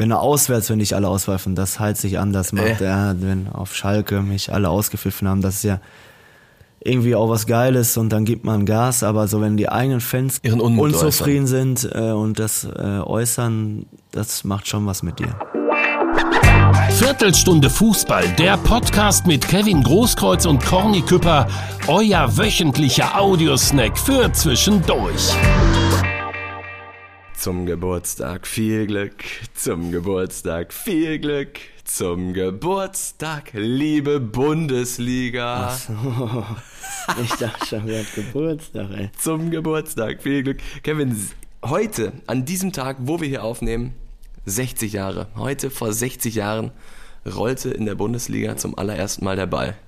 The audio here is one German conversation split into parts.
wenn er auswärts, wenn nicht alle auspfeifen, das halt sich anders macht. Äh. Ja, wenn auf Schalke mich alle ausgepfiffen haben, das ist ja irgendwie auch was Geiles und dann gibt man Gas, aber so wenn die eigenen Fans unzufrieden sind äh, und das äh, äußern, das macht schon was mit dir. Viertelstunde Fußball, der Podcast mit Kevin Großkreuz und Corny Küpper, euer wöchentlicher Audiosnack für zwischendurch. Zum Geburtstag viel Glück, zum Geburtstag viel Glück, zum Geburtstag, liebe Bundesliga. Ich dachte schon, wer hat Geburtstag, ey. Zum Geburtstag viel Glück. Kevin, heute, an diesem Tag, wo wir hier aufnehmen, 60 Jahre. Heute vor 60 Jahren rollte in der Bundesliga zum allerersten Mal der Ball.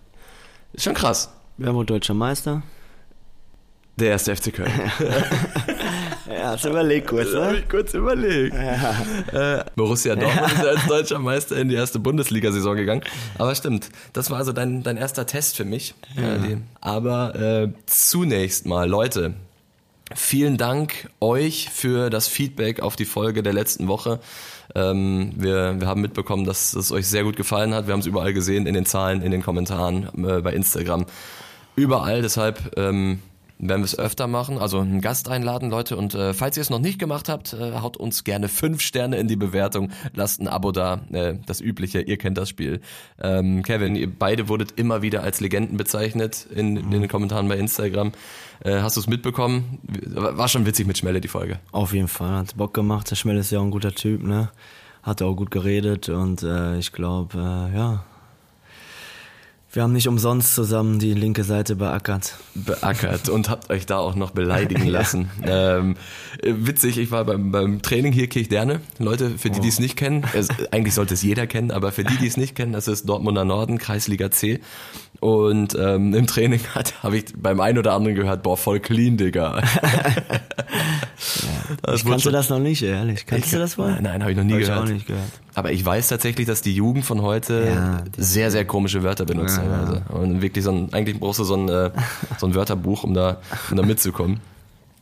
Ist schon krass. Wer wurde deutscher Meister? Der erste FC Köln. Ja, hast du überlegt kurz, ne? ich kurz überlegt. Äh, Borussia Dortmund ist als deutscher Meister in die erste Bundesliga-Saison gegangen. Aber stimmt, das war also dein, dein erster Test für mich. Äh, die, aber äh, zunächst mal, Leute, vielen Dank euch für das Feedback auf die Folge der letzten Woche. Ähm, wir, wir haben mitbekommen, dass es euch sehr gut gefallen hat. Wir haben es überall gesehen, in den Zahlen, in den Kommentaren, äh, bei Instagram. Überall, deshalb ähm, werden wir es öfter machen, also einen Gast einladen, Leute. Und äh, falls ihr es noch nicht gemacht habt, äh, haut uns gerne fünf Sterne in die Bewertung, lasst ein Abo da, äh, das Übliche, ihr kennt das Spiel. Ähm, Kevin, ihr beide wurdet immer wieder als Legenden bezeichnet in, in den Kommentaren bei Instagram. Äh, hast du es mitbekommen? War schon witzig mit Schmelle, die Folge. Auf jeden Fall, hat Bock gemacht. Der Schmell ist ja auch ein guter Typ, ne? Hat auch gut geredet und äh, ich glaube, äh, ja. Wir haben nicht umsonst zusammen die linke Seite beackert. beackert und habt euch da auch noch beleidigen lassen. ähm, äh, witzig, ich war beim, beim Training hier Kirchderne. Leute, für die, die es nicht kennen, es, eigentlich sollte es jeder kennen, aber für die, die es nicht kennen, das ist Dortmunder Norden, Kreisliga C. Und ähm, im Training hat habe ich beim einen oder anderen gehört, boah, voll clean, Digga. Das Ich kannte das noch nicht, ehrlich. Kannst du das wohl? Nein, nein habe ich noch nie Hab ich gehört. auch nicht gehört. Aber ich weiß tatsächlich, dass die Jugend von heute Ja, sehr, sehr komische Wörter benutzt. Ja. teilweise. Und wirklich so ein, eigentlich brauchst du so ein, äh, so ein Wörterbuch, um da, um da mitzukommen.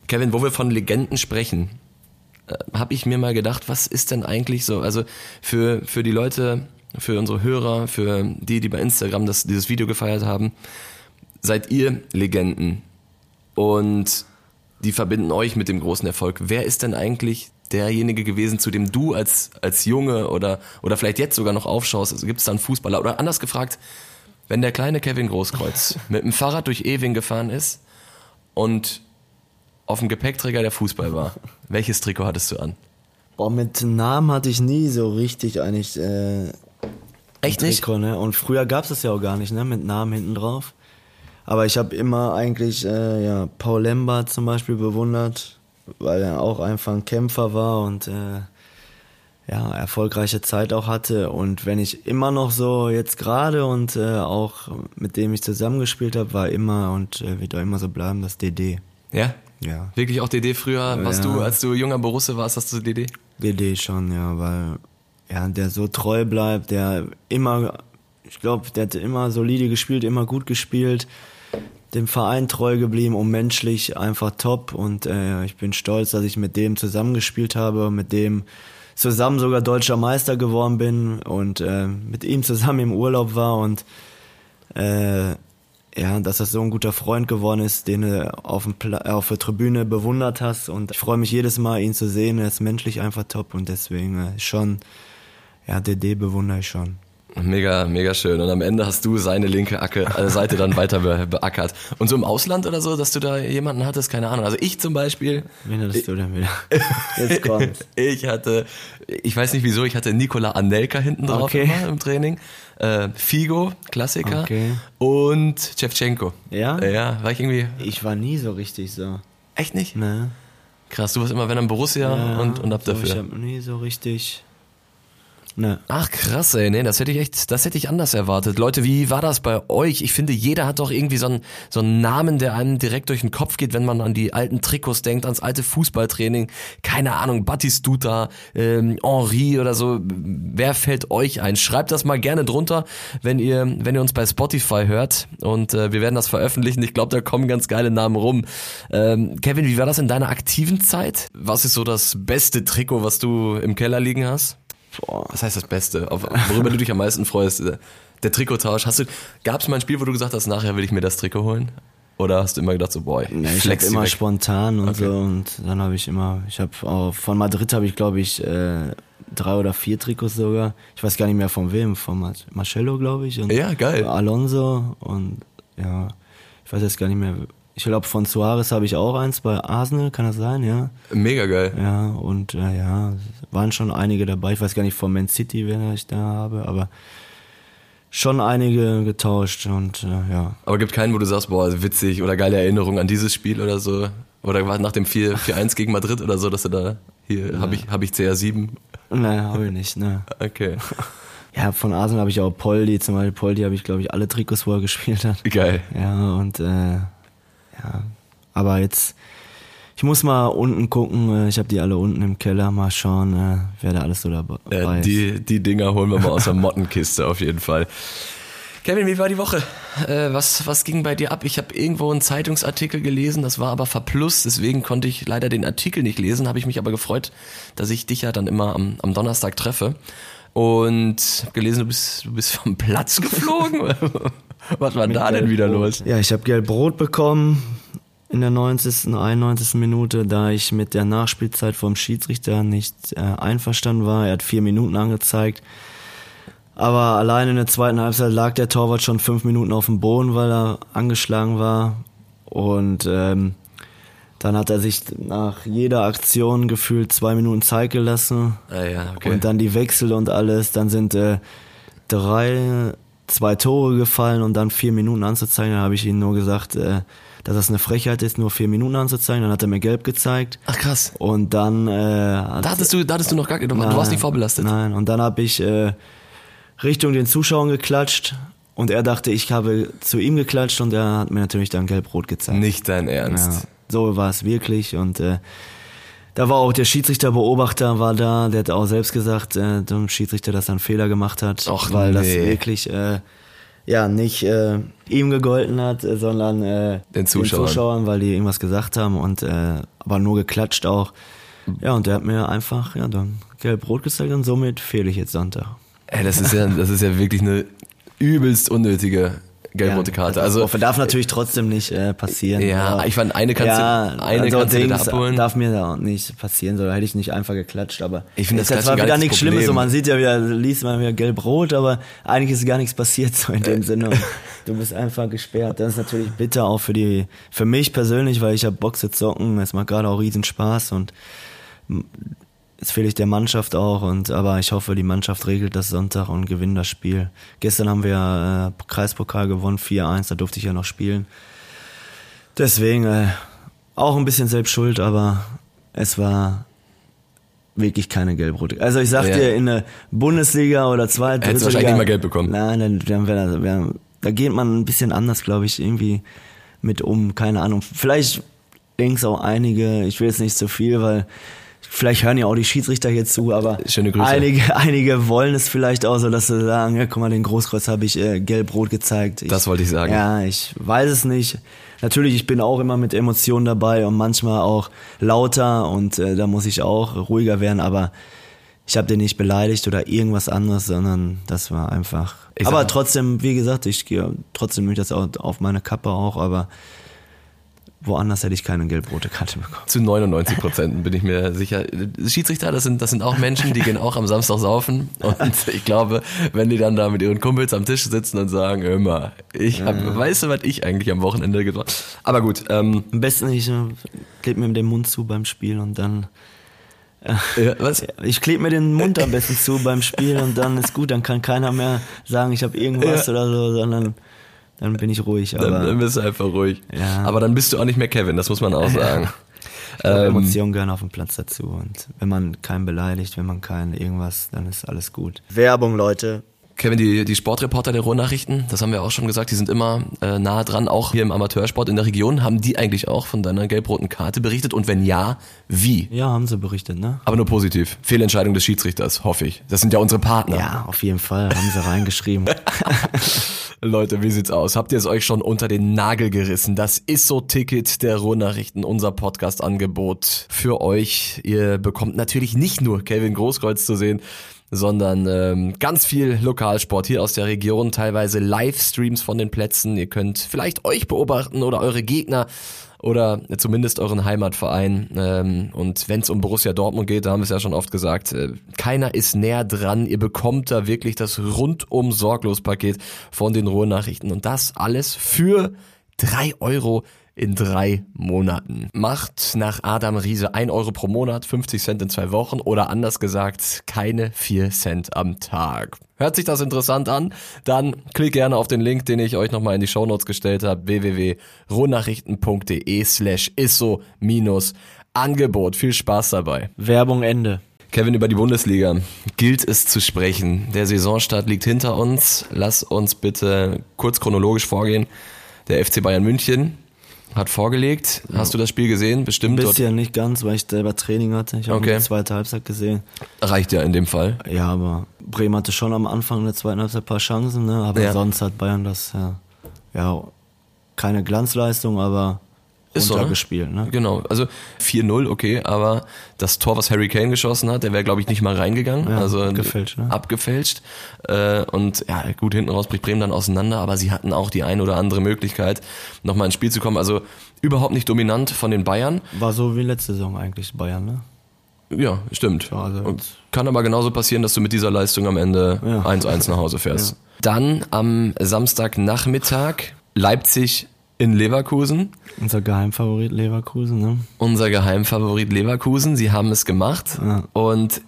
Kevin, wo wir von Legenden sprechen, äh, habe ich mir mal gedacht, was ist denn eigentlich so, also für, für die Leute, für unsere Hörer, für die, die bei Instagram das, dieses Video gefeiert haben, seid ihr Legenden und die verbinden euch mit dem großen Erfolg. Wer ist denn eigentlich derjenige gewesen, zu dem du als, als Junge oder, oder vielleicht jetzt sogar noch aufschaust? Also gibt es da einen Fußballer? Oder anders gefragt, wenn der kleine Kevin Großkreuz mit dem Fahrrad durch Ewing gefahren ist und auf dem Gepäckträger der Fußball war, welches Trikot hattest du an? Boah, mit Namen hatte ich nie so richtig eigentlich äh, Echt nicht? Trikot, ne? Und früher gab's das ja auch gar nicht, ne? Mit Namen hinten drauf. Aber ich habe immer eigentlich äh, ja, Paul Lambert zum Beispiel bewundert, weil er auch einfach ein Kämpfer war und äh, ja, erfolgreiche Zeit auch hatte. Und wenn ich immer noch so jetzt gerade und äh, auch mit dem ich zusammengespielt habe, war immer und äh, wird auch immer so bleiben, das DD. Ja? Ja. Wirklich auch DD früher? Warst Ja. du, als du junger Borusse warst, hast du DD? DD schon, ja, weil ja, der so treu bleibt, der immer, ich glaube, der hat immer solide gespielt, immer gut gespielt, dem Verein treu geblieben und menschlich einfach top und äh, ich bin stolz, dass ich mit dem zusammengespielt habe, mit dem zusammen sogar deutscher Meister geworden bin und äh, mit ihm zusammen im Urlaub war und äh, ja, dass das so ein guter Freund geworden ist, den du auf, dem auf der Tribüne bewundert hast. Und ich freue mich jedes Mal, ihn zu sehen. Er ist menschlich einfach top und deswegen äh, schon, ja, DD bewundere ich schon. Mega, mega schön. Und am Ende hast du seine linke Acke, äh, Seite dann weiter be beackert. Und so im Ausland oder so, dass du da jemanden hattest, keine Ahnung. Also ich zum Beispiel, Wen hattest du denn wieder? Jetzt kommt's. ich hatte, ich weiß nicht wieso, ich hatte Nikola Anelka hinten drauf Okay. immer im Training. Äh, Figo, Klassiker. Okay. Und Chevchenko. Ja? Ja, war ich irgendwie, Ich war nie so richtig so. echt nicht? Ne? Krass, du warst immer, wenn dann Borussia und, und ab so, dafür. Ich habe nie so richtig. Ne. Ach krass, ey, nee, das hätte ich echt, das hätte ich anders erwartet. Leute, wie war das bei euch? Ich finde, jeder hat doch irgendwie so einen, so einen Namen, der einem direkt durch den Kopf geht, wenn man an die alten Trikots denkt, ans alte Fußballtraining. Keine Ahnung, Batistuta, ähm, Henri oder so. Wer fällt euch ein? Schreibt das mal gerne drunter, wenn ihr, wenn ihr uns bei Spotify hört und äh, wir werden das veröffentlichen. Ich glaube, da kommen ganz geile Namen rum. Ähm, Kevin, wie war das in deiner aktiven Zeit? Was ist so das beste Trikot, was du im Keller liegen hast? Boah. Was heißt das Beste? Auf, worüber du dich am meisten freust? Der Trikottausch. Hast du, gab es mal ein Spiel, wo du gesagt hast, nachher will ich mir das Trikot holen? Oder hast du immer gedacht so, boy, nee, ich hab immer weg. spontan und okay. so und dann habe ich immer, ich habe von Madrid habe ich glaube ich äh, drei oder vier Trikots sogar. Ich weiß gar nicht mehr von wem, von Marcello glaube ich und ja geil, Alonso und ja, ich weiß jetzt gar nicht mehr. Ich glaube von Suarez habe ich auch eins bei Arsenal, kann das sein, ja? Mega geil. Ja und äh, ja, waren schon einige dabei. Ich weiß gar nicht von Man City, wer ich da habe, aber schon einige getauscht und äh, ja. Aber gibt keinen, wo du sagst, boah, witzig oder geile Erinnerung an dieses Spiel oder so? Oder war nach dem 4-1 gegen Madrid oder so, dass du da, hier, ja. habe ich, hab ich CR7? Nein, habe ich nicht, ne. Okay. Ja, von Arsenal habe ich auch Poldi, zum Beispiel Poldi habe ich, glaube ich, alle Trikots, wo er gespielt hat. Geil. Ja, und äh, ja, aber jetzt ich muss mal unten gucken. Äh, ich habe die alle unten im Keller. Mal schauen, äh, wer da alles so dabei ist. Die, die Dinger holen wir mal aus der Mottenkiste auf jeden Fall. Kevin, wie war die Woche? Äh, was, was ging bei dir ab? Ich habe irgendwo einen Zeitungsartikel gelesen, das war aber verplust, deswegen konnte ich leider den Artikel nicht lesen, habe ich mich aber gefreut, dass ich dich ja dann immer am, am Donnerstag treffe. Und habe gelesen, du bist, du bist vom Platz geflogen. was war Mit da denn wieder los? Ja, ich habe Geld Brot bekommen, in der 90., 91. Minute, da ich mit der Nachspielzeit vom Schiedsrichter nicht äh, einverstanden war. Er hat vier Minuten angezeigt. Aber allein in der zweiten Halbzeit lag der Torwart schon fünf Minuten auf dem Boden, weil er angeschlagen war. Und ähm, dann hat er sich nach jeder Aktion gefühlt zwei Minuten Zeit gelassen. Ah, ja, okay. Und dann die Wechsel und alles. Dann sind äh, drei, zwei Tore gefallen und dann vier Minuten anzuzeigen. Da habe ich ihm nur gesagt, äh, dass das eine Frechheit ist, nur vier Minuten anzuzeigen. Dann hat er mir gelb gezeigt. Ach krass. Und dann. Äh, da hattest du, da hattest du noch gar nein, du warst nicht vorbelastet. Nein. Und dann habe ich äh, Richtung den Zuschauern geklatscht. Und er dachte, ich habe zu ihm geklatscht und er hat mir natürlich dann gelb-rot gezeigt. Nicht dein Ernst. Ja, so war es wirklich und äh, da war auch der Schiedsrichterbeobachter war da, der hat auch selbst gesagt, äh, dem Schiedsrichter, dass er einen Fehler gemacht hat, Och, weil nee. das wirklich äh, ja nicht äh, ihm gegolten hat, äh, sondern äh, den, Zuschauern. den Zuschauern, weil die irgendwas gesagt haben und äh, aber nur geklatscht auch. Ja, und der hat mir einfach ja dann gelb-rot gezeigt und somit fehle ich jetzt Sonntag. Ey, das ist ja, das ist ja wirklich eine übelst unnötige gelb-rote Karte. Also darf natürlich trotzdem nicht äh, passieren. Ja, ich fand eine kannst ja, du, eine also kannst du da abholen. Darf mir da auch nicht passieren, so da hätte ich nicht einfach geklatscht. Aber ich finde das, das war wieder nichts Schlimmes. So man sieht ja wieder, liest man wieder gelb-rot, aber eigentlich ist gar nichts passiert so in dem Sinne. du bist einfach gesperrt. Das ist natürlich bitter auch für die, für mich persönlich, weil ich habe Bock zu zocken. Es macht gerade auch riesen Spaß und Jetzt fehle ich der Mannschaft auch, und aber ich hoffe, die Mannschaft regelt das Sonntag und gewinnt das Spiel. Gestern haben wir äh, Kreispokal gewonnen, 4-1, da durfte ich ja noch spielen. Deswegen äh, auch ein bisschen selbst schuld, aber es war wirklich keine gelb-rote. Also ich sag ja. dir, in der Bundesliga oder zweite Hättest wahrscheinlich nicht mal Geld bekommen. Nein, dann, dann wär, wär, da geht man ein bisschen anders, glaube ich, irgendwie mit um. Keine Ahnung. Vielleicht links auch einige, ich will jetzt nicht so viel, weil vielleicht hören ja auch die Schiedsrichter hier zu, aber einige, einige wollen es vielleicht auch so, dass sie sagen, ja, guck mal, den Großkreuz habe ich äh, gelb-rot gezeigt. Ich, das wollte ich sagen. Ja, ich weiß es nicht. Natürlich, ich bin auch immer mit Emotionen dabei und manchmal auch lauter und äh, da muss ich auch ruhiger werden, aber ich habe den nicht beleidigt oder irgendwas anderes, sondern das war einfach. Ich aber trotzdem, wie gesagt, ich gehe trotzdem mich das auch auf meine Kappe auch, aber woanders hätte ich keine gelb-rote Karte bekommen. Zu 99 Prozent bin ich mir sicher. Schiedsrichter, das sind, das sind auch Menschen, die gehen auch am Samstag saufen. Und ich glaube, wenn die dann da mit ihren Kumpels am Tisch sitzen und sagen, immer, ich hab, ja. weißt du, was ich eigentlich am Wochenende gemacht Aber gut. Ähm, am besten ich äh, klebe mir den Mund zu beim Spiel und dann äh, ja, was? Ich klebe mir den Mund am besten zu beim Spiel und dann ist gut, dann kann keiner mehr sagen, ich habe irgendwas ja. oder so, sondern dann bin ich ruhig. Aber, dann, dann bist du einfach ruhig. Ja. Aber dann bist du auch nicht mehr Kevin, das muss man auch sagen. Ja. Ähm, Emotionen gehören auf dem Platz dazu. Und wenn man keinen beleidigt, wenn man keinen irgendwas, dann ist alles gut. Werbung, Leute. Kevin, die, die Sportreporter der Ruhrnachrichten, das haben wir auch schon gesagt, die sind immer äh, nah dran, auch hier im Amateursport in der Region. Haben die eigentlich auch von deiner gelb-roten Karte berichtet? Und wenn ja, wie? Ja, haben sie berichtet, ne? Aber nur positiv. Fehlentscheidung des Schiedsrichters, hoffe ich. Das sind ja unsere Partner. Ja, auf jeden Fall, haben sie reingeschrieben. Leute, wie sieht's aus? Habt ihr es euch schon unter den Nagel gerissen? Das ist so Ticket der Ruhrnachrichten, unser Podcast-Angebot für euch. Ihr bekommt natürlich nicht nur Kevin Großkreuz zu sehen, sondern ähm, ganz viel Lokalsport hier aus der Region, teilweise Livestreams von den Plätzen. Ihr könnt vielleicht euch beobachten oder eure Gegner oder zumindest euren Heimatverein. Ähm, und wenn es um Borussia Dortmund geht, da haben wir es ja schon oft gesagt, äh, keiner ist näher dran. Ihr bekommt da wirklich das rundum sorglos Paket von den Ruhrnachrichten und das alles für drei Euro in drei Monaten. Macht nach Adam Riese ein Euro pro Monat, 50 Cent in zwei Wochen oder anders gesagt keine vier Cent am Tag. Hört sich das interessant an? Dann klickt gerne auf den Link, den ich euch nochmal in die Shownotes gestellt habe, www.rohnachrichten.de slash isso minus Angebot. Viel Spaß dabei. Werbung Ende. Kevin, über die Bundesliga gilt es zu sprechen. Der Saisonstart liegt hinter uns. Lass uns bitte kurz chronologisch vorgehen. Der FC Bayern München hat vorgelegt. Hast du das Spiel gesehen? Bestimmt. Ein bisschen, nicht ganz, weil ich selber Training hatte. Ich habe Okay. die zweite Halbzeit gesehen. Reicht ja in dem Fall. Ja, aber Bremen hatte schon am Anfang der zweiten Halbzeit ein paar Chancen, ne? aber Ja. sonst hat Bayern das ja, ja keine Glanzleistung, aber Ist so, ne? runtergespielt. Ne? Genau, also 4-0, okay, aber das Tor, was Harry Kane geschossen hat, der wäre, glaube ich, nicht mal reingegangen. Ja, also abgefälscht, ne? Abgefälscht. Äh, und ja, gut, hinten raus bricht Bremen dann auseinander, aber sie hatten auch die ein oder andere Möglichkeit, nochmal ins Spiel zu kommen. Also überhaupt nicht dominant von den Bayern. War so wie letzte Saison eigentlich Bayern, ne? Ja, stimmt. Ja, also- Und kann aber genauso passieren, dass du mit dieser Leistung am Ende Ja. 1-1 nach Hause fährst. Dann am Samstagnachmittag Leipzig in Leverkusen. Unser Geheimfavorit Leverkusen, ne? unser Geheimfavorit Leverkusen. Sie haben es gemacht Ja. und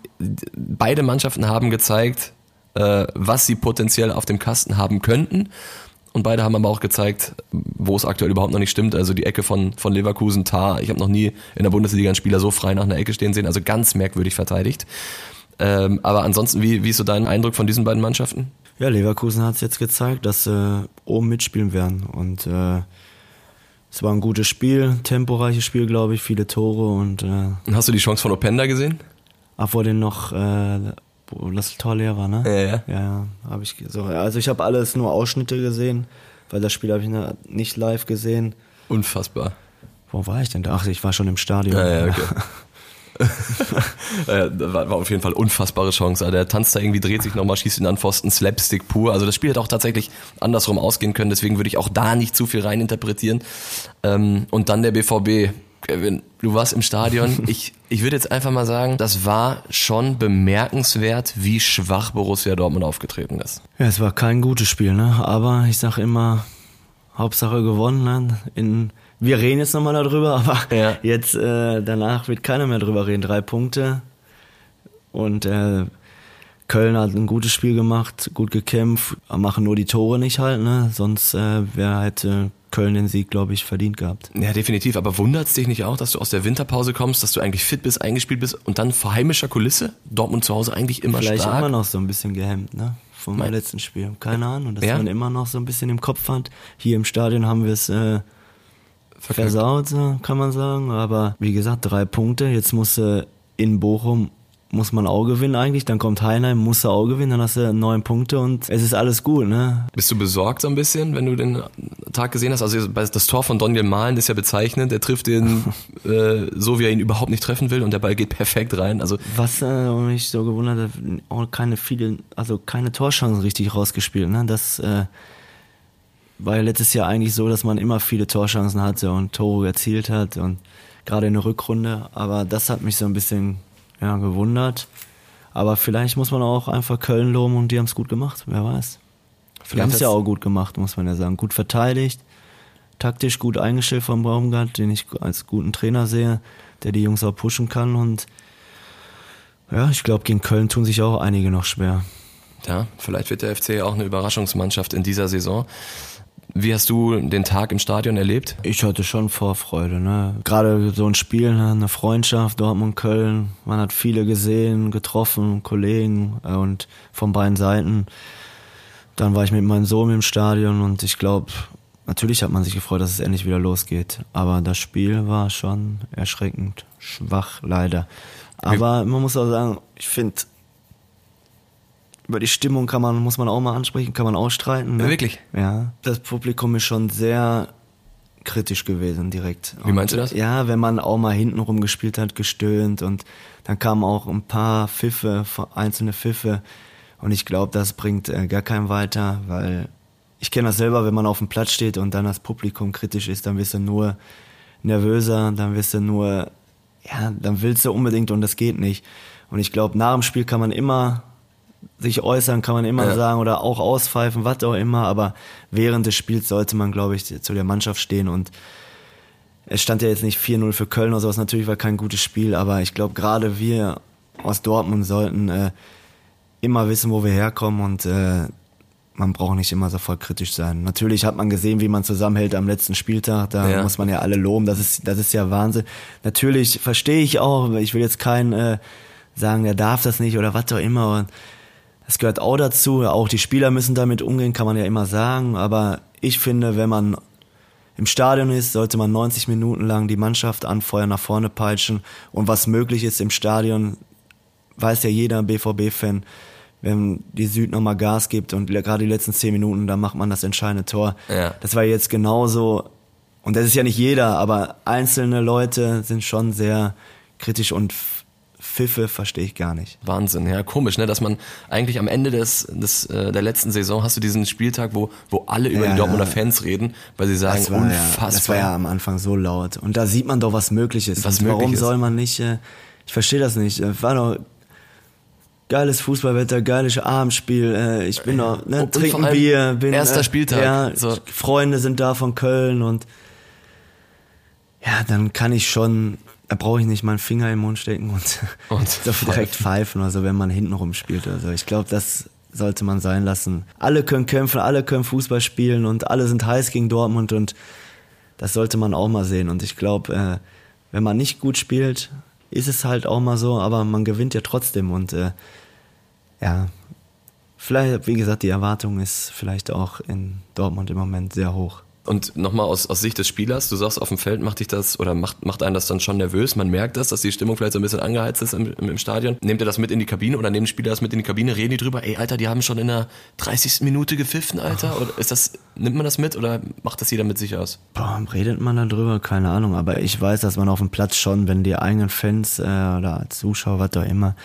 beide Mannschaften haben gezeigt, äh, was sie potenziell auf dem Kasten haben könnten. Und beide haben aber auch gezeigt, wo es aktuell überhaupt noch nicht stimmt. Also die Ecke von, von Leverkusen, Tar. Ich habe noch nie in der Bundesliga einen Spieler so frei nach einer Ecke stehen sehen. Also ganz merkwürdig verteidigt. Ähm, aber ansonsten, wie, wie ist so dein Eindruck von diesen beiden Mannschaften? Ja, Leverkusen hat es jetzt gezeigt, dass sie oben mitspielen werden. Und äh, es war ein gutes Spiel, temporeiches Spiel, glaube ich, viele Tore und äh, Und Hast du die Chance von Openda gesehen? ach, wo den noch äh, wo das Tor leer war, ne? Ja, ja. Ja, ja, habe ich so. Also ich habe alles nur Ausschnitte gesehen, weil das Spiel habe ich nicht live gesehen. Unfassbar. Wo war ich denn da? Ach, ich war schon im Stadion. Ja, ja, okay. äh, das war, war auf jeden Fall unfassbare Chance. Also Der tanzt da irgendwie, dreht sich nochmal, schießt ihn an Pfosten, Slapstick pur. Also das Spiel hätte auch tatsächlich andersrum ausgehen können, deswegen würde ich auch da nicht zu viel reininterpretieren. Ähm, und dann der BVB. Kevin, du warst im Stadion. Ich, ich würde jetzt einfach mal sagen, das war schon bemerkenswert, wie schwach Borussia Dortmund aufgetreten ist. Ja, es war kein gutes Spiel, ne? Aber ich sag immer, Hauptsache gewonnen. Ne? In, wir reden jetzt nochmal darüber, aber Ja. jetzt äh, danach wird keiner mehr drüber reden. Drei Punkte. Und äh, Köln hat ein gutes Spiel gemacht, gut gekämpft, machen nur die Tore nicht halt, ne? Sonst äh, wer hätte Köln den Sieg, glaube ich, verdient gehabt. Ja, definitiv. Aber wundert es dich nicht auch, dass du aus der Winterpause kommst, dass du eigentlich fit bist, eingespielt bist und dann vor heimischer Kulisse? Dortmund zu Hause eigentlich immer Vielleicht stark. immer noch so ein bisschen gehemmt, ne? Vom Mein- letzten Spiel. Keine Ahnung, dass Ja? man immer noch so ein bisschen im Kopf hat. Hier im Stadion haben wir es äh. Versaut, kann man sagen. Aber wie gesagt, drei Punkte. Jetzt muss äh, in Bochum muss man auch gewinnen eigentlich. Dann kommt Heinheim, muss er auch gewinnen. Dann hast du neun Punkte und es ist alles gut, ne? Bist du besorgt so ein bisschen, wenn du den Tag gesehen hast? Also das Tor von Daniel Mahlen ist ja bezeichnend. Er trifft den äh, so, wie er ihn überhaupt nicht treffen will und der Ball geht perfekt rein. Also Was äh, mich so gewundert hat, auch keine viele, also keine Torchancen richtig rausgespielt. Ne? Das äh, war ja letztes Jahr eigentlich so, dass man immer viele Torchancen hatte und Tore erzielt hat und gerade in der Rückrunde. Aber das hat mich so ein bisschen ja, gewundert. Aber vielleicht muss man auch einfach Köln loben und die haben es gut gemacht, wer weiß. Die Vielleicht haben es ja auch gut gemacht, muss man ja sagen. Gut verteidigt, taktisch gut eingestellt vom Baumgart, den ich als guten Trainer sehe, der die Jungs auch pushen kann und ja, ich glaube, gegen Köln tun sich auch einige noch schwer. ja, vielleicht wird der FC auch eine Überraschungsmannschaft in dieser Saison. Wie hast du den Tag im Stadion erlebt? Ich hatte schon Vorfreude, ne? Gerade so ein Spiel, ne? eine Freundschaft, Dortmund, Köln. Man hat viele gesehen, getroffen, Kollegen äh, und von beiden Seiten. Dann war ich mit meinem Sohn im Stadion und ich glaube, natürlich hat man sich gefreut, dass es endlich wieder losgeht. Aber das Spiel war schon erschreckend schwach, leider. Aber man muss auch sagen, ich finde, über die Stimmung kann man, muss man auch mal ansprechen, kann man auch streiten. Ne? Ja, wirklich? Ja. Das Publikum ist schon sehr kritisch gewesen direkt. Wie meinst du das? Ja, wenn man auch mal hinten rum gespielt hat, gestöhnt und dann kamen auch ein paar Pfiffe, einzelne Pfiffe und ich glaube, das bringt äh, gar keinen weiter, weil ich kenne das selber, wenn man auf dem Platz steht und dann das Publikum kritisch ist, dann wirst du nur nervöser, dann wirst du nur, ja, dann willst du unbedingt und das geht nicht. Und ich glaube, nach dem Spiel kann man immer sich äußern, kann man immer ja. sagen oder auch auspfeifen, was auch immer, aber während des Spiels sollte man, glaube ich, zu der Mannschaft stehen und es stand ja jetzt nicht 4-0 für Köln oder sowas, natürlich war kein gutes Spiel, aber ich glaube, gerade wir aus Dortmund sollten äh, immer wissen, wo wir herkommen und äh, man braucht nicht immer sofort kritisch sein. Natürlich hat man gesehen, wie man zusammenhält am letzten Spieltag. Da ja. muss man ja alle loben. Das ist, das ist ja Wahnsinn. Natürlich verstehe ich auch. Ich will jetzt keinen äh, sagen, der darf das nicht oder was auch immer. Und das gehört auch dazu. Auch die Spieler müssen damit umgehen, kann man ja immer sagen. Aber ich finde, wenn man im Stadion ist, sollte man 90 Minuten lang die Mannschaft anfeuern, nach vorne peitschen. Und was möglich ist im Stadion, weiß ja jeder BVB-Fan wenn die Süd nochmal Gas gibt und gerade die letzten zehn Minuten, da macht man das entscheidende Tor. Ja. Das war jetzt genauso, und das ist ja nicht jeder, aber einzelne Leute sind schon sehr kritisch und Pfiffe verstehe ich gar nicht. Wahnsinn, ja, komisch, ne, dass man eigentlich am Ende des, des äh, der letzten Saison hast du diesen Spieltag, wo wo alle über ja, die Dortmunder Fans reden, weil sie sagen, das war, unfassbar. Ja, das war ja am Anfang so laut und da sieht man doch, was möglich ist. Was möglich warum ist. soll man nicht? Äh, ich verstehe das nicht. War doch geiles Fußballwetter, geiles Abendspiel. Äh, ich bin noch, ne, und trinken Bier. Bin, erster äh, Spieltag. Ja, so. Freunde sind da von Köln und ja, dann kann ich schon, da brauche ich nicht meinen Finger im Mund stecken und, und so direkt pfeifen oder so, wenn man hinten rumspielt oder so. Ich glaube, das sollte man sein lassen. Alle können kämpfen, alle können Fußball spielen und alle sind heiß gegen Dortmund und das sollte man auch mal sehen. Und ich glaube, äh, wenn man nicht gut spielt, ist es halt auch mal so, aber man gewinnt ja trotzdem und äh, ja, vielleicht, wie gesagt, die Erwartung ist vielleicht auch in Dortmund im Moment sehr hoch. Und nochmal aus, aus Sicht des Spielers, du sagst, auf dem Feld macht dich das oder macht, macht einen das dann schon nervös. Man merkt das, dass die Stimmung vielleicht so ein bisschen angeheizt ist im, im, im Stadion. Nehmt ihr das mit in die Kabine oder nehmen Spieler das mit in die Kabine? Reden die drüber? Ey, Alter, die haben schon in der 30. Minute gepfiffen, Alter? Oder ist das, nimmt man das mit oder macht das jeder mit sich aus? Boah, redet man da drüber? Keine Ahnung. Aber ich weiß, dass man auf dem Platz schon, wenn die eigenen Fans äh, oder Zuschauer, was auch immer,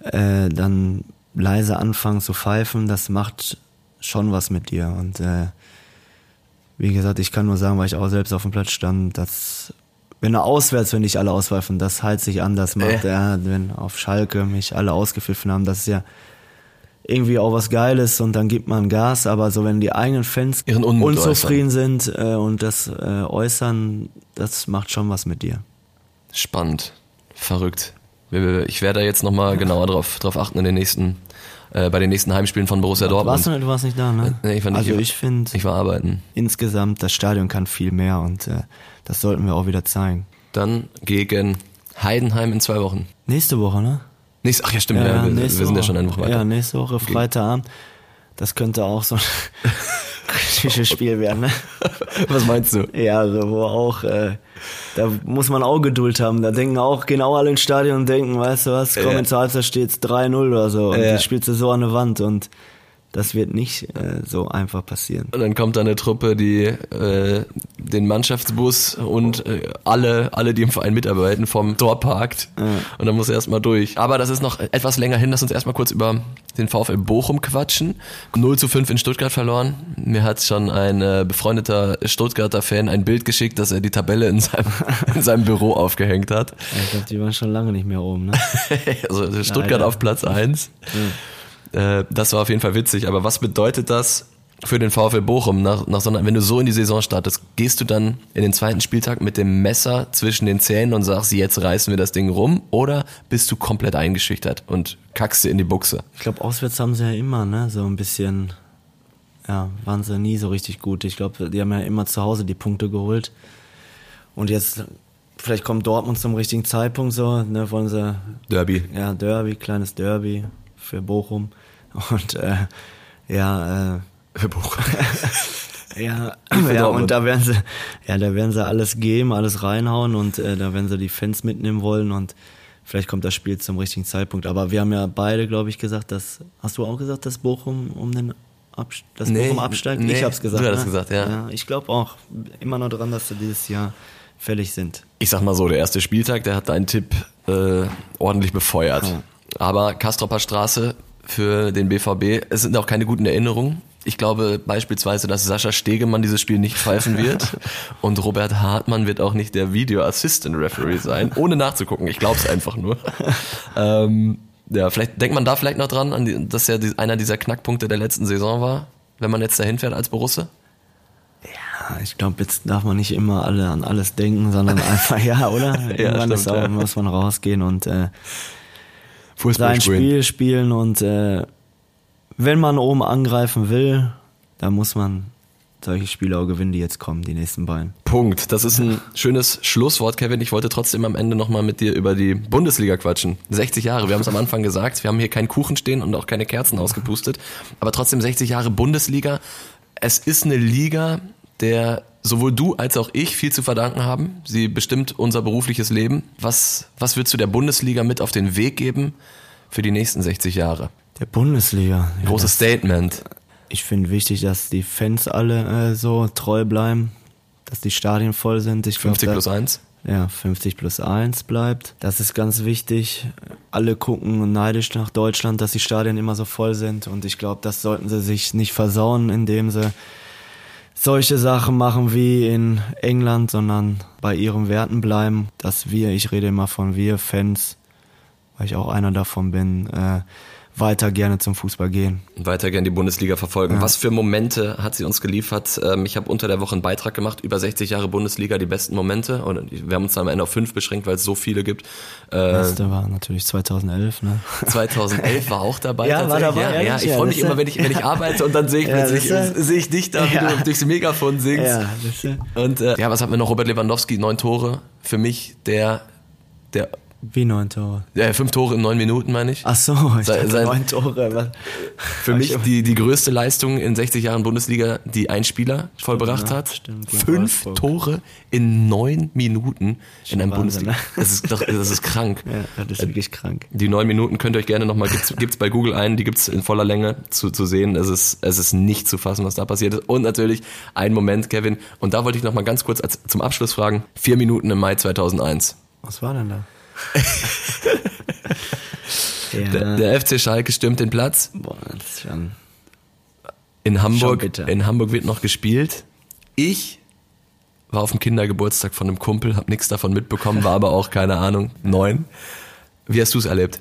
äh, dann leise anfangen zu pfeifen, das macht schon was mit dir. Und äh, wie gesagt, ich kann nur sagen, weil ich auch selbst auf dem Platz stand, dass wenn er auswärts, wenn nicht alle ausweifen, das heilt sich an, das macht äh. er, wenn auf Schalke mich alle ausgepfiffen haben, das ist ja irgendwie auch was Geiles und dann gibt man Gas, aber so wenn die eigenen Fans unzufrieden äußern. sind äh, und das äh, äußern, das macht schon was mit dir. Spannend, verrückt. Ich werde da jetzt nochmal genauer drauf, drauf achten in den nächsten äh, bei den nächsten Heimspielen von Borussia Dortmund. Warst du, du warst nicht da, ne? Nee, ich war nicht, also ich finde, ich war arbeiten. Insgesamt, das Stadion kann viel mehr und äh, das sollten wir auch wieder zeigen. Dann gegen Heidenheim in zwei Wochen. Nächste Woche, ne? Nächste, ach ja, stimmt, ja, ja wir, wir, sind Woche. ja schon einfach weiter. Ja, nächste Woche, Freitagabend. Das könnte auch so ein kritisches Spiel werden, ne? Was meinst du? Ja, also wo auch, äh, da muss man auch Geduld haben. Da denken auch, gehen auch alle ins Stadion und denken, weißt du was, komm ins Halster steht's 3-0 oder so. Und ja. jetzt spielst du so an der Wand und das wird nicht äh, so einfach passieren. Und dann kommt da eine Truppe, die äh, den Mannschaftsbus und äh, alle, alle, die im Verein mitarbeiten, vom Tor parkt. Ja. Und dann muss er erstmal durch. Aber das ist noch etwas länger hin. Lass uns erstmal kurz über den VfL Bochum quatschen. 0 zu 5 in Stuttgart verloren. Mir hat schon ein äh, befreundeter Stuttgarter Fan ein Bild geschickt, dass er die Tabelle in seinem, in seinem Büro aufgehängt hat. ich glaube, die waren schon lange nicht mehr oben. Ne? also Stuttgart Leider. auf Platz 1. Ja. Äh, das war auf jeden Fall witzig. Aber was bedeutet das für den VfL Bochum? Nach, nach so einer, wenn du so in die Saison startest, gehst du dann in den zweiten Spieltag mit dem Messer zwischen den Zähnen und sagst, jetzt reißen wir das Ding rum? Oder bist du komplett eingeschüchtert und kackst dir in die Buchse? Ich glaube, auswärts haben sie ja immer, ne, so ein bisschen, ja, waren sie nie so richtig gut. Ich glaube, die haben ja immer zu Hause die Punkte geholt. Und jetzt vielleicht kommt Dortmund zum richtigen Zeitpunkt so, ne, wollen sie Derby. Ja, Derby, kleines Derby für Bochum. Und äh, ja, äh, Bochum. ja, ja und da werden sie, ja, da werden sie alles geben, alles reinhauen und äh, da werden sie die Fans mitnehmen wollen und vielleicht kommt das Spiel zum richtigen Zeitpunkt. Aber wir haben ja beide, glaube ich, gesagt, dass hast du auch gesagt, dass Bochum um den abs dass Nee, Bochum absteigt? nee, ich hab's gesagt. du hattest ne? gesagt, ja. Ich glaube auch immer noch dran, dass sie dieses Jahr fällig sind. Ich sag mal so, der erste Spieltag, der hat deinen Tipp äh, ordentlich befeuert. Ja. Aber Kastropper Straße für den BVB, es sind auch keine guten Erinnerungen. Ich glaube beispielsweise, dass Sascha Stegemann dieses Spiel nicht pfeifen wird und Robert Hartmann wird auch nicht der Video Assistant Referee sein, ohne nachzugucken. Ich glaube es einfach nur. ähm, ja, vielleicht denkt man da vielleicht noch dran, an die, dass ja die, einer dieser Knackpunkte der letzten Saison war, wenn man jetzt dahin fährt als Borusse. Ja, ich glaube, jetzt darf man nicht immer alle an alles denken, sondern einfach, ja, oder? Irgendwann stimmt, ist auch, ja. muss man rausgehen und äh, Fußball sein Spiel spielen und äh, wenn man oben angreifen will, dann muss man solche Spiele auch gewinnen, die jetzt kommen, die nächsten beiden. Punkt. Das ist ein schönes Schlusswort, Kevin. Ich wollte trotzdem am Ende nochmal mit dir über die Bundesliga quatschen. 60 Jahre, wir haben es am Anfang gesagt. Wir haben hier keinen Kuchen stehen und auch keine Kerzen ausgepustet. Aber trotzdem 60 Jahre Bundesliga. Es ist eine Liga, der sowohl du als auch ich viel zu verdanken haben. Sie bestimmt unser berufliches Leben. Was, was würdest du der Bundesliga mit auf den Weg geben für die nächsten 60 Jahre? Der Bundesliga. Ja, Großes Statement. Ich finde wichtig, dass die Fans alle äh, so treu bleiben, dass die Stadien voll sind. Ich glaub, 50 da- plus 1. Ja, 50 plus 1 bleibt. Das ist ganz wichtig. Alle gucken neidisch nach Deutschland, dass die Stadien immer so voll sind. Und ich glaube, das sollten sie sich nicht versauen, indem sie solche Sachen machen wie in England, sondern bei ihren Werten bleiben. Dass wir, ich rede immer von wir Fans, weil ich auch einer davon bin, äh, weiter gerne zum Fußball gehen. weiter gerne die Bundesliga verfolgen. Was für Momente hat sie uns geliefert? Ähm, Ich habe unter der Woche einen Beitrag gemacht über 60 Jahre Bundesliga, die besten Momente. Und wir haben uns am Ende auf fünf beschränkt, weil es so viele gibt. Äh, Beste war natürlich 2011, ne? 2011 war auch dabei. Ja, war dabei, Ja, ja, ehrlich? ich Ja, freue mich immer, ja- wenn ich, wenn ich arbeite und dann sehe ich, Ja, ja- sehe ich dich da, wie Ja. du durchs Megafon singst. Ja, Und äh, ja, was hatten wir noch? Robert Lewandowski, neun Tore. Für mich der, der, wie neun Tore. äh, fünf Tore in neun Minuten, meine ich. Ach so, ich dachte sein- neun Tore. Was? Für mich die, die größte Leistung in 60 Jahren Bundesliga, die ein Spieler vollbracht ja, hat. stimmt, Fünf Wolfsburg. Tore in neun Minuten in einem Wahnsinn, Bundesliga. ne? Das ist doch, das ist krank. Ja, das ist wirklich krank. Die neun Minuten könnt ihr euch gerne nochmal, gibt's, gibt's bei Google ein, die gibt's in voller Länge zu, zu sehen. Es ist, es ist nicht zu fassen, was da passiert ist. Und natürlich ein Moment, Kevin. Und da wollte ich nochmal ganz kurz als, zum Abschluss fragen. Vier Minuten im Mai 2001. Was war denn da? Der, ja, der FC Schalke stürmt den Platz. boah, das ist schon. In Hamburg, bitter. in Hamburg wird noch gespielt. Ich war auf dem Kindergeburtstag von einem Kumpel, hab nichts davon mitbekommen, war aber auch, keine Ahnung, neun. Wie hast du es erlebt?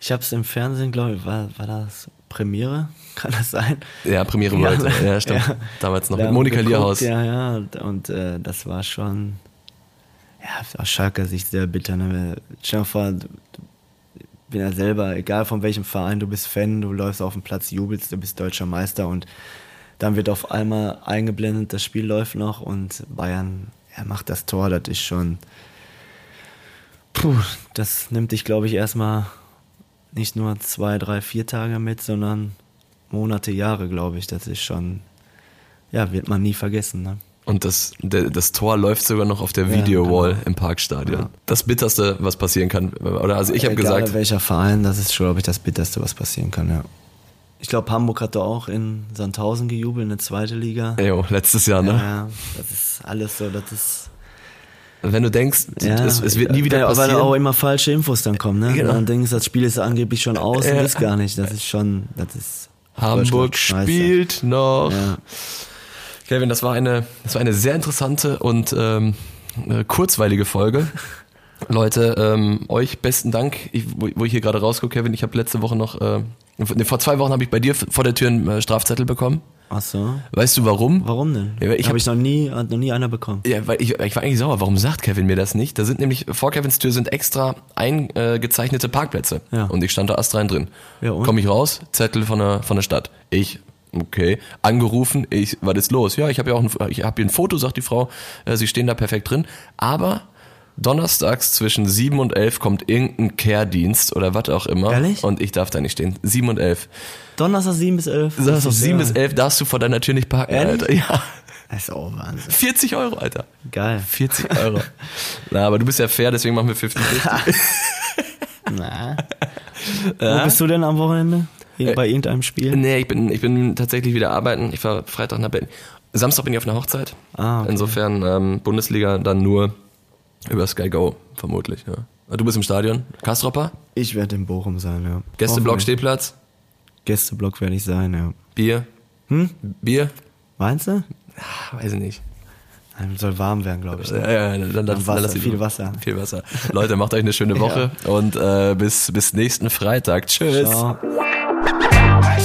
Ich hab's im Fernsehen, glaube ich, war, war das Premiere? Kann das sein? Ja, Premiere World. Ja, stimmt. ja. Damals noch mit Monika geguckt, Lierhaus. Ja, ja, und, und äh, das war schon, ja, aus Schalker Sicht sehr bitter. Ne? Stell vor, du, bin ja selber, egal von welchem Verein, du bist Fan, du läufst auf dem Platz, jubelst, du bist deutscher Meister und dann wird auf einmal eingeblendet, das Spiel läuft noch und Bayern, er macht das Tor, das ist schon, puh, das nimmt dich, glaube ich, erstmal nicht nur zwei, drei, vier Tage mit, sondern Monate, Jahre, glaube ich. Das ist schon, ja, wird man nie vergessen. Ne? Und das, der, das Tor läuft sogar noch auf der Ja, Videowall genau. im Parkstadion. Ja. Das Bitterste, was passieren kann. Oder also ich habe gesagt, welcher Verein, das ist schon, glaube ich, das Bitterste, was passieren kann, ja. Ich glaube, Hamburg hat da auch in Sandhausen gejubelt, in der zweite Liga. ey, letztes Jahr, ne? Ja, ja, das ist alles so, das ist. Wenn du denkst, Ja, es, es wird nie wieder ja, Weil passieren. auch immer falsche Infos dann kommen, ne? Genau. Dann denkst du, das Spiel ist angeblich schon aus und Ja. ist gar nicht. Das ist schon, das ist. Hamburg spielt noch. Ja. Kevin, das war eine, das war eine sehr interessante und ähm, äh, kurzweilige Folge. Leute, ähm, euch besten Dank, ich, wo, wo ich hier gerade rausgucke, Kevin. Ich habe letzte Woche noch, äh, nee, vor zwei Wochen habe ich bei dir vor der Tür einen äh, Strafzettel bekommen. Ach so. Weißt du warum? Warum denn? Ja, ich Habe hab- ich noch nie, noch nie einer bekommen. Ja, weil ich, ich war eigentlich sauer. Warum sagt Kevin mir das nicht? Da sind nämlich vor Kevins Tür sind extra eingezeichnete Parkplätze. Ja. Und ich stand da astrein drin. Ja, und? Komm ich raus, Zettel von der, von der Stadt. Ich, okay, angerufen, ich, was ist los? Ja, ich habe ja auch ein, ich hab hier ein Foto, sagt die Frau, äh, sie stehen da perfekt drin. Aber donnerstags zwischen 7 und 11 kommt irgendein Care-Dienst oder was auch immer. Ehrlich? Und ich darf da nicht stehen. 7 und 11. Donnerstag 7 bis 11. Du sagst auf Das ist 7 ja- bis 11 darfst du vor deiner Tür nicht parken, Ehrlich? Alter. Ja. Das ist auch Wahnsinn. 40 Euro, Alter. Geil. 40 Euro. Na, aber du bist ja fair, deswegen machen wir 50 Na. Wo bist du denn am Wochenende? Äh, bei irgendeinem Spiel? Nee, ich bin, ich bin tatsächlich wieder arbeiten. Ich fahre Freitag nach Berlin. Samstag bin ich auf einer Hochzeit. Ah, okay. Insofern ähm, Bundesliga dann nur über Sky Go, vermutlich. Ja. Du bist im Stadion. Kastropper? Ich werde in Bochum sein, ja. Gästeblock. Stehplatz? Gästeblock werde ich sein, ja. Bier? Hm? Bier? Meinst du? Ah, weiß ich nicht. Nein, Soll warm werden, glaube ich. Ja, ja, dann, dann, dann Wasser, viel Wasser. Viel Wasser. Leute, macht euch eine schöne Woche und äh, bis, bis nächsten Freitag. Tschüss. Ciao.